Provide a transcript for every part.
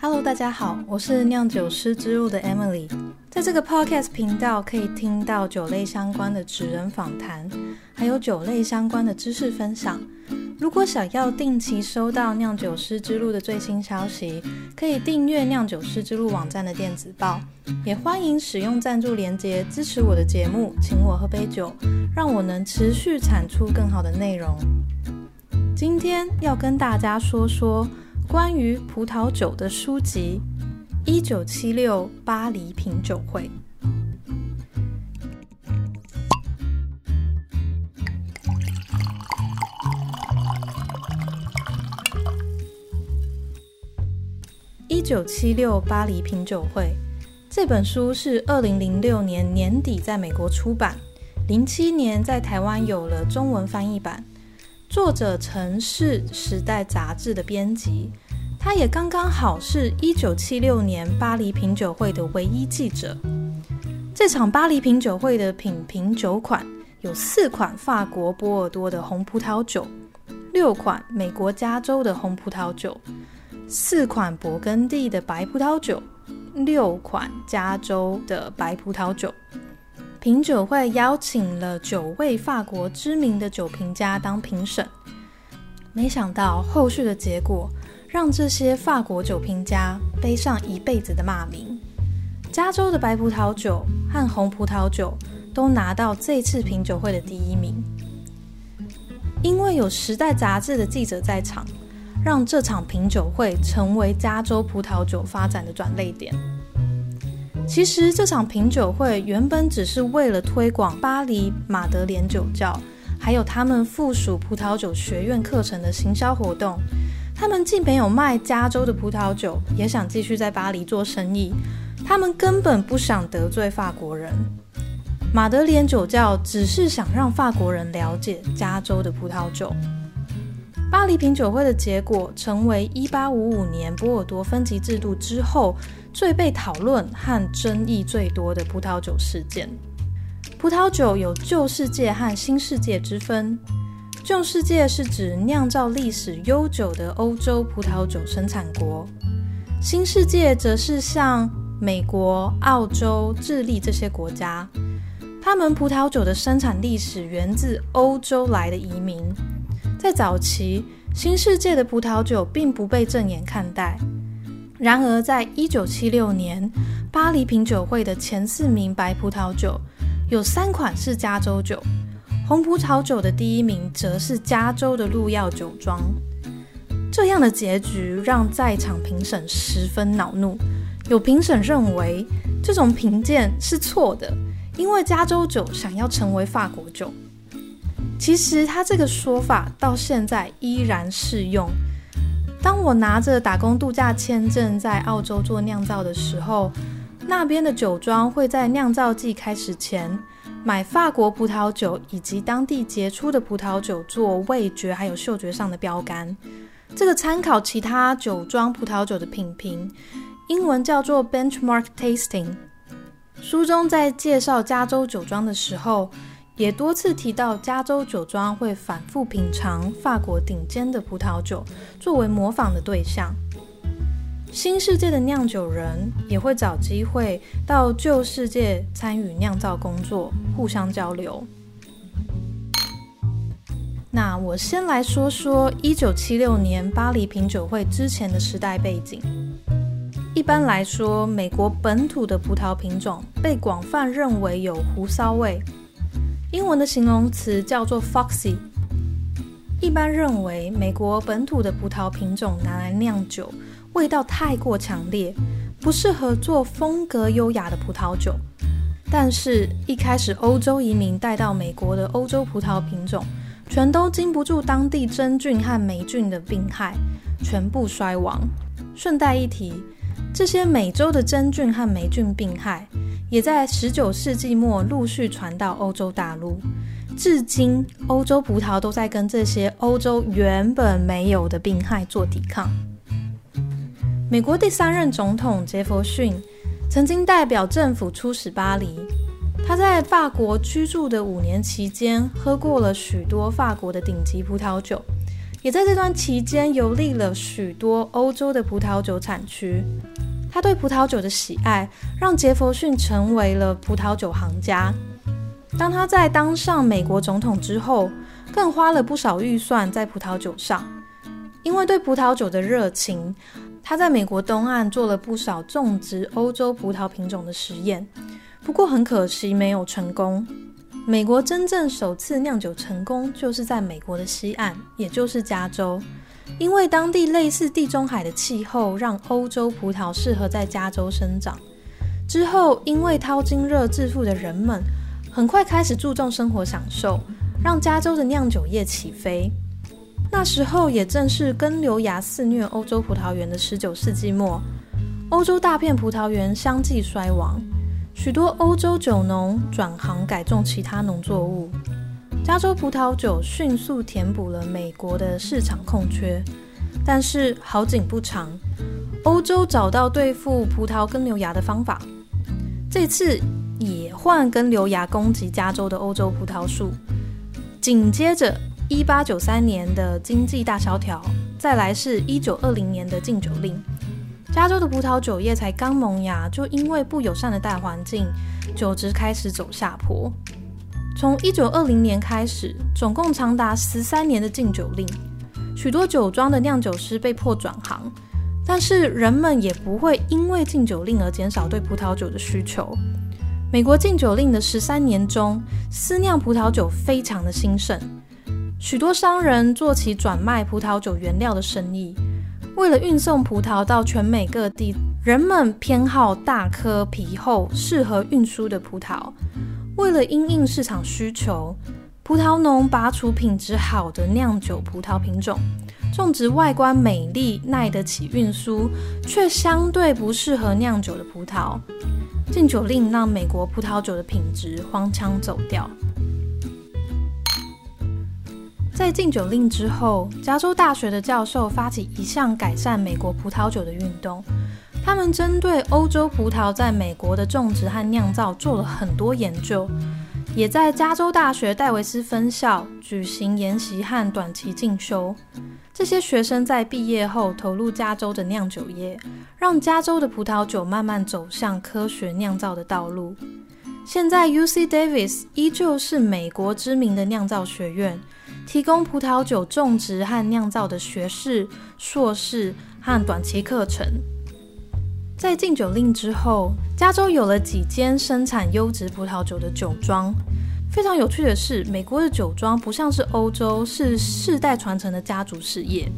Hello，大家好，我是酿酒师之路的 Emily。在这个 Podcast 频道，可以听到酒类相关的职人访谈，还有酒类相关的知识分享。如果想要定期收到酿酒师之路的最新消息，可以订阅酿酒师之路网站的电子报。也欢迎使用赞助连接支持我的节目，请我喝杯酒，让我能持续产出更好的内容。今天要跟大家说说。关于葡萄酒的书籍，《一九七六巴黎品酒会》。一九七六巴黎品酒会这本书是二零零六年年底在美国出版，零七年在台湾有了中文翻译版。作者曾是《时代》杂志的编辑，他也刚刚好是一九七六年巴黎品酒会的唯一记者。这场巴黎品酒会的品评酒款有四款法国波尔多的红葡萄酒，六款美国加州的红葡萄酒，四款勃艮第的白葡萄酒，六款加州的白葡萄酒。品酒会邀请了九位法国知名的酒评家当评审，没想到后续的结果让这些法国酒评家背上一辈子的骂名。加州的白葡萄酒和红葡萄酒都拿到这次品酒会的第一名，因为有《时代》杂志的记者在场，让这场品酒会成为加州葡萄酒发展的转捩点。其实这场品酒会原本只是为了推广巴黎马德莲酒窖，还有他们附属葡萄酒学院课程的行销活动。他们既没有卖加州的葡萄酒，也想继续在巴黎做生意。他们根本不想得罪法国人。马德莲酒窖只是想让法国人了解加州的葡萄酒。巴黎品酒会的结果，成为1855年波尔多分级制度之后最被讨论和争议最多的葡萄酒事件。葡萄酒有旧世界和新世界之分。旧世界是指酿造历史悠久的欧洲葡萄酒生产国，新世界则是像美国、澳洲、智利这些国家，他们葡萄酒的生产历史源自欧洲来的移民。在早期，新世界的葡萄酒并不被正眼看待。然而，在一九七六年巴黎品酒会的前四名白葡萄酒，有三款是加州酒，红葡萄酒的第一名则是加州的路耀酒庄。这样的结局让在场评审十分恼怒。有评审认为，这种评鉴是错的，因为加州酒想要成为法国酒。其实他这个说法到现在依然适用。当我拿着打工度假签证在澳洲做酿造的时候，那边的酒庄会在酿造季开始前买法国葡萄酒以及当地杰出的葡萄酒做味觉还有嗅觉上的标杆。这个参考其他酒庄葡萄酒的品评，英文叫做 benchmark tasting。书中在介绍加州酒庄的时候。也多次提到，加州酒庄会反复品尝法国顶尖的葡萄酒，作为模仿的对象。新世界的酿酒人也会找机会到旧世界参与酿造工作，互相交流。那我先来说说一九七六年巴黎品酒会之前的时代背景。一般来说，美国本土的葡萄品种被广泛认为有胡骚味。英文的形容词叫做 foxy。一般认为，美国本土的葡萄品种拿来酿酒，味道太过强烈，不适合做风格优雅的葡萄酒。但是，一开始欧洲移民带到美国的欧洲葡萄品种，全都经不住当地真菌和霉菌的病害，全部衰亡。顺带一提，这些美洲的真菌和霉菌病害。也在十九世纪末陆续传到欧洲大陆，至今欧洲葡萄都在跟这些欧洲原本没有的病害做抵抗。美国第三任总统杰弗逊曾经代表政府出使巴黎，他在法国居住的五年期间，喝过了许多法国的顶级葡萄酒，也在这段期间游历了许多欧洲的葡萄酒产区。他对葡萄酒的喜爱，让杰佛逊成为了葡萄酒行家。当他在当上美国总统之后，更花了不少预算在葡萄酒上。因为对葡萄酒的热情，他在美国东岸做了不少种植欧洲葡萄品种的实验。不过很可惜，没有成功。美国真正首次酿酒成功，就是在美国的西岸，也就是加州。因为当地类似地中海的气候，让欧洲葡萄适合在加州生长。之后，因为淘金热致富的人们很快开始注重生活享受，让加州的酿酒业起飞。那时候也正是根瘤芽肆虐欧洲葡萄园的十九世纪末，欧洲大片葡萄园相继衰亡，许多欧洲酒农转行改种其他农作物。加州葡萄酒迅速填补了美国的市场空缺，但是好景不长，欧洲找到对付葡萄根瘤牙的方法。这次也换根瘤牙攻击加州的欧洲葡萄树。紧接着，一八九三年的经济大萧条，再来是一九二零年的禁酒令，加州的葡萄酒业才刚萌芽，就因为不友善的大环境，酒质开始走下坡。从一九二零年开始，总共长达十三年的禁酒令，许多酒庄的酿酒师被迫转行，但是人们也不会因为禁酒令而减少对葡萄酒的需求。美国禁酒令的十三年中，私酿葡萄酒非常的兴盛，许多商人做起转卖葡萄酒原料的生意。为了运送葡萄到全美各地，人们偏好大颗、皮厚、适合运输的葡萄。为了因应市场需求，葡萄农拔除品质好的酿酒葡萄品种，种植外观美丽、耐得起运输却相对不适合酿酒的葡萄。禁酒令让美国葡萄酒的品质荒腔走调。在禁酒令之后，加州大学的教授发起一项改善美国葡萄酒的运动。他们针对欧洲葡萄在美国的种植和酿造做了很多研究，也在加州大学戴维斯分校举行研习和短期进修。这些学生在毕业后投入加州的酿酒业，让加州的葡萄酒慢慢走向科学酿造的道路。现在，U C Davis 依旧是美国知名的酿造学院，提供葡萄酒种植和酿造的学士、硕士和短期课程。在禁酒令之后，加州有了几间生产优质葡萄酒的酒庄。非常有趣的是，美国的酒庄不像是欧洲，是世代传承的家族事业。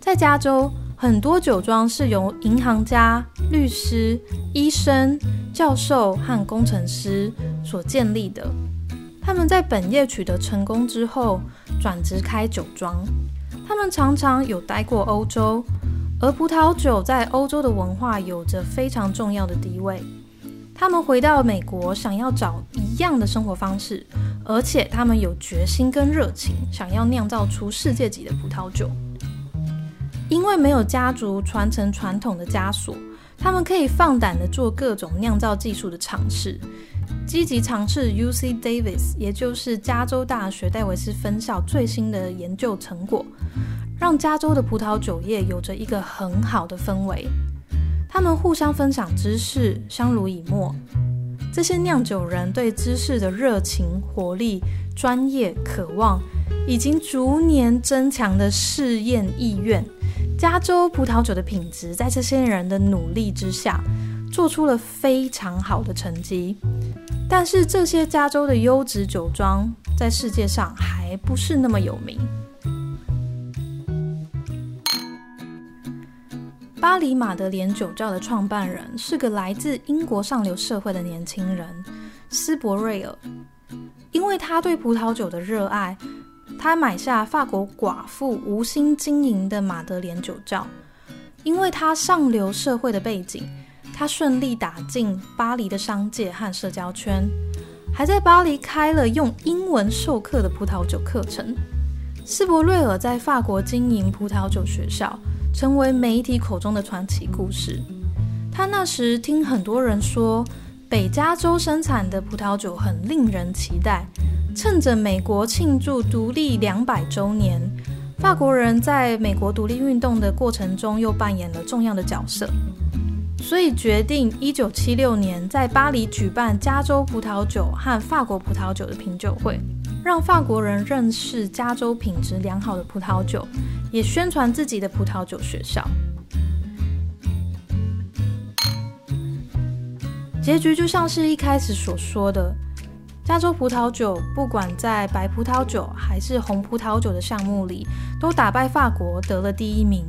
在加州，很多酒庄是由银行家、律师、医生、教授和工程师所建立的。他们在本业取得成功之后，转职开酒庄。他们常常有待过欧洲。而葡萄酒在欧洲的文化有着非常重要的地位。他们回到美国，想要找一样的生活方式，而且他们有决心跟热情，想要酿造出世界级的葡萄酒。因为没有家族传承传统的枷锁，他们可以放胆的做各种酿造技术的尝试，积极尝试 U C Davis，也就是加州大学戴维斯分校最新的研究成果。让加州的葡萄酒业有着一个很好的氛围，他们互相分享知识，相濡以沫。这些酿酒人对知识的热情、活力、专业、渴望，已经逐年增强的试验意愿。加州葡萄酒的品质，在这些人的努力之下，做出了非常好的成绩。但是，这些加州的优质酒庄在世界上还不是那么有名。巴黎马德莲酒窖的创办人是个来自英国上流社会的年轻人斯伯瑞尔。因为他对葡萄酒的热爱，他买下法国寡妇无心经营的马德莲酒窖。因为他上流社会的背景，他顺利打进巴黎的商界和社交圈，还在巴黎开了用英文授课的葡萄酒课程。斯伯瑞尔在法国经营葡萄酒学校。成为媒体口中的传奇故事。他那时听很多人说，北加州生产的葡萄酒很令人期待。趁着美国庆祝独立两百周年，法国人在美国独立运动的过程中又扮演了重要的角色，所以决定一九七六年在巴黎举办加州葡萄酒和法国葡萄酒的品酒会，让法国人认识加州品质良好的葡萄酒，也宣传自己的葡萄酒学校。结局就像是一开始所说的。加州葡萄酒不管在白葡萄酒还是红葡萄酒的项目里，都打败法国得了第一名。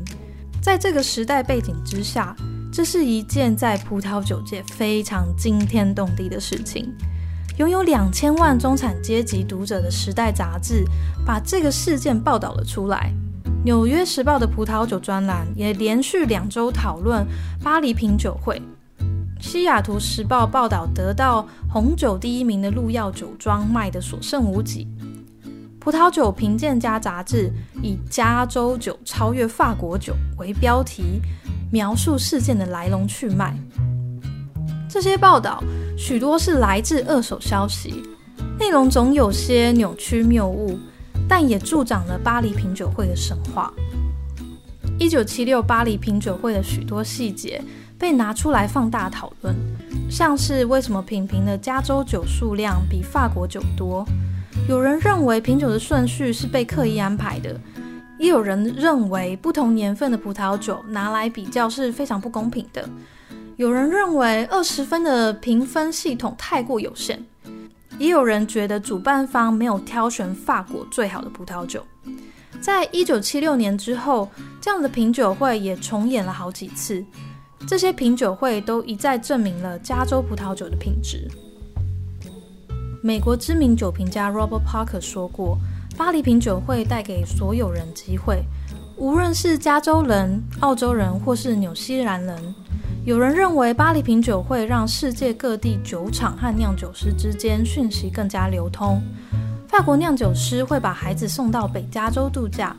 在这个时代背景之下，这是一件在葡萄酒界非常惊天动地的事情。拥有两千万中产阶级读者的《时代》杂志，把这个事件报道了出来。《纽约时报》的葡萄酒专栏也连续两周讨论巴黎品酒会。西雅图时报报道，得到红酒第一名的鹿药酒庄卖得所剩无几。葡萄酒评鉴家杂志以“加州酒超越法国酒”为标题，描述事件的来龙去脉。这些报道许多是来自二手消息，内容总有些扭曲谬误，但也助长了巴黎品酒会的神话。一九七六巴黎品酒会的许多细节。被拿出来放大讨论，像是为什么品评的加州酒数量比法国酒多？有人认为品酒的顺序是被刻意安排的，也有人认为不同年份的葡萄酒拿来比较是非常不公平的。有人认为二十分的评分系统太过有限，也有人觉得主办方没有挑选法国最好的葡萄酒。在一九七六年之后，这样的品酒会也重演了好几次。这些品酒会都一再证明了加州葡萄酒的品质。美国知名酒评家 Robert Parker 说过：“巴黎品酒会带给所有人机会，无论是加州人、澳洲人或是纽西兰人。有人认为巴黎品酒会让世界各地酒厂和酿酒师之间讯息更加流通。法国酿酒师会把孩子送到北加州度假，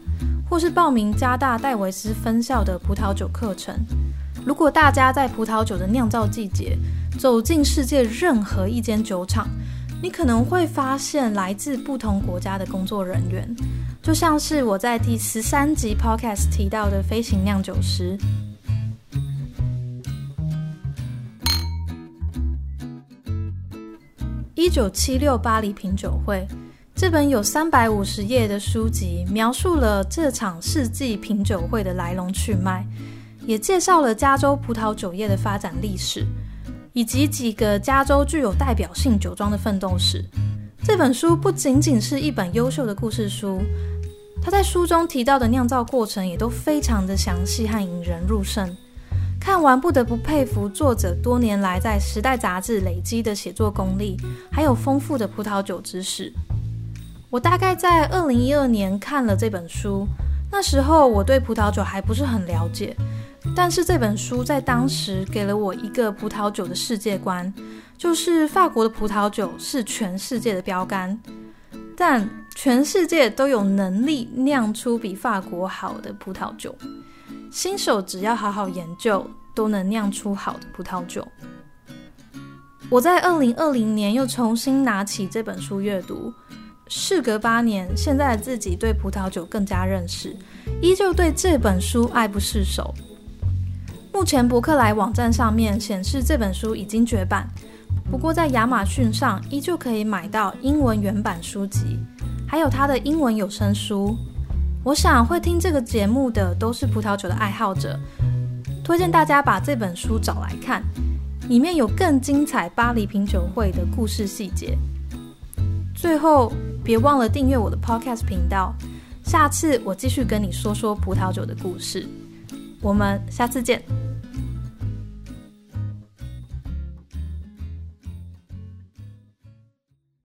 或是报名加大戴维斯分校的葡萄酒课程。”如果大家在葡萄酒的酿造季节走进世界任何一间酒厂，你可能会发现来自不同国家的工作人员，就像是我在第十三集 Podcast 提到的飞行酿酒师。一九七六巴黎品酒会这本有三百五十页的书籍，描述了这场世纪品酒会的来龙去脉。也介绍了加州葡萄酒业的发展历史，以及几个加州具有代表性酒庄的奋斗史。这本书不仅仅是一本优秀的故事书，他在书中提到的酿造过程也都非常的详细和引人入胜。看完不得不佩服作者多年来在《时代》杂志累积的写作功力，还有丰富的葡萄酒知识。我大概在二零一二年看了这本书，那时候我对葡萄酒还不是很了解。但是这本书在当时给了我一个葡萄酒的世界观，就是法国的葡萄酒是全世界的标杆，但全世界都有能力酿出比法国好的葡萄酒，新手只要好好研究，都能酿出好的葡萄酒。我在二零二零年又重新拿起这本书阅读，事隔八年，现在的自己对葡萄酒更加认识，依旧对这本书爱不释手。目前博客来网站上面显示这本书已经绝版，不过在亚马逊上依旧可以买到英文原版书籍，还有它的英文有声书。我想会听这个节目的都是葡萄酒的爱好者，推荐大家把这本书找来看，里面有更精彩巴黎品酒会的故事细节。最后别忘了订阅我的 Podcast 频道，下次我继续跟你说说葡萄酒的故事。我们下次见。